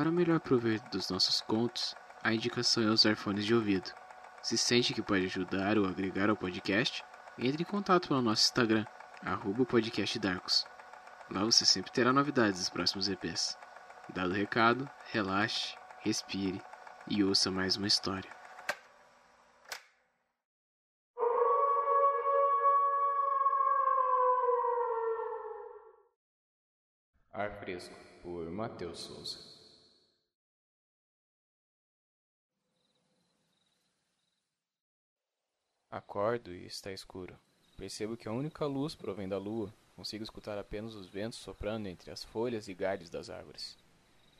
Para melhor proveito dos nossos contos, a indicação é usar fones de ouvido. Se sente que pode ajudar ou agregar ao podcast, entre em contato pelo nosso Instagram, arroba podcastdarkos. Lá você sempre terá novidades dos próximos EPs. Dado o recado, relaxe, respire e ouça mais uma história. Ar Fresco, por Matheus Souza. Acordo e está escuro. Percebo que a única luz provém da lua. Consigo escutar apenas os ventos soprando entre as folhas e galhos das árvores.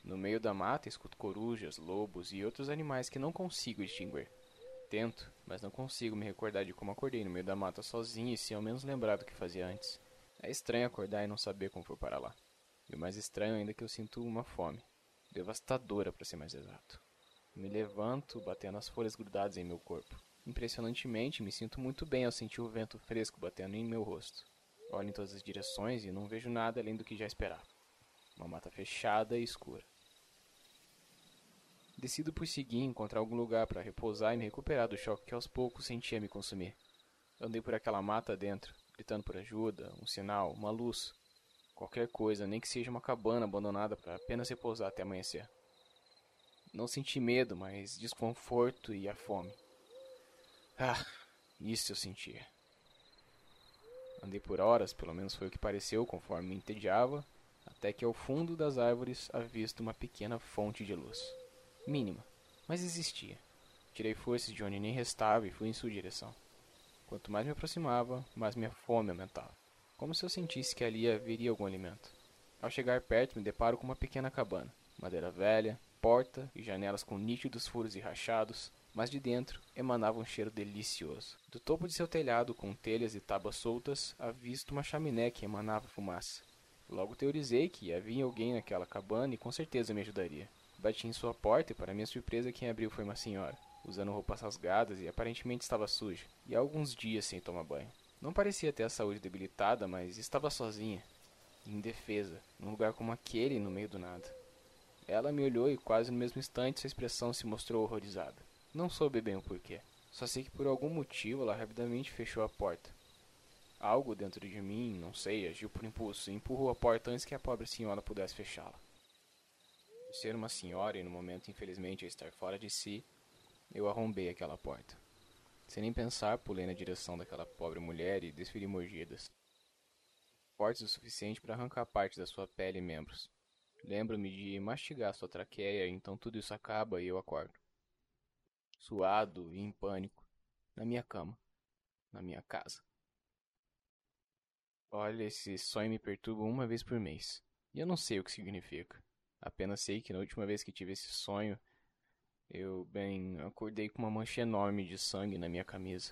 No meio da mata escuto corujas, lobos e outros animais que não consigo distinguir. Tento, mas não consigo me recordar de como acordei no meio da mata sozinho e se ao menos lembrar do que fazia antes. É estranho acordar e não saber como for para lá. E o mais estranho ainda é que eu sinto uma fome, devastadora para ser mais exato. Me levanto, batendo as folhas grudadas em meu corpo. Impressionantemente, me sinto muito bem ao sentir o vento fresco batendo em meu rosto. Olho em todas as direções e não vejo nada além do que já esperava. Uma mata fechada e escura. Decido por seguir encontrar algum lugar para repousar e me recuperar do choque que aos poucos sentia me consumir. Andei por aquela mata dentro, gritando por ajuda, um sinal, uma luz, Qualquer coisa, nem que seja uma cabana abandonada para apenas repousar até amanhecer. Não senti medo, mas desconforto e a fome. Ah, isso eu sentia. Andei por horas, pelo menos foi o que pareceu, conforme me entediava, até que ao fundo das árvores avisto uma pequena fonte de luz. Mínima, mas existia. Tirei forças de onde nem restava e fui em sua direção. Quanto mais me aproximava, mais minha fome aumentava como se eu sentisse que ali haveria algum alimento. Ao chegar perto, me deparo com uma pequena cabana, madeira velha, porta e janelas com nítidos furos e rachados, mas de dentro emanava um cheiro delicioso. Do topo de seu telhado, com telhas e tábuas soltas, avisto uma chaminé que emanava fumaça. Logo teorizei que havia alguém naquela cabana e com certeza me ajudaria. Bati em sua porta e, para minha surpresa, quem abriu foi uma senhora, usando roupas rasgadas e aparentemente estava suja, e há alguns dias sem tomar banho. Não parecia ter a saúde debilitada, mas estava sozinha, indefesa, num lugar como aquele no meio do nada. Ela me olhou e quase no mesmo instante sua expressão se mostrou horrorizada. Não soube bem o porquê. Só sei que por algum motivo ela rapidamente fechou a porta. Algo dentro de mim, não sei, agiu por impulso e empurrou a porta antes que a pobre senhora pudesse fechá-la. Ser uma senhora e no momento infelizmente estar fora de si, eu arrombei aquela porta. Sem nem pensar, pulei na direção daquela pobre mulher e desferi mordidas. Fortes o suficiente para arrancar parte da sua pele e membros. Lembro-me de mastigar sua traqueia, então tudo isso acaba e eu acordo. Suado e em pânico, na minha cama, na minha casa. Olha, esse sonho me perturba uma vez por mês. E eu não sei o que significa. Apenas sei que na última vez que tive esse sonho, eu, bem, acordei com uma mancha enorme de sangue na minha camisa.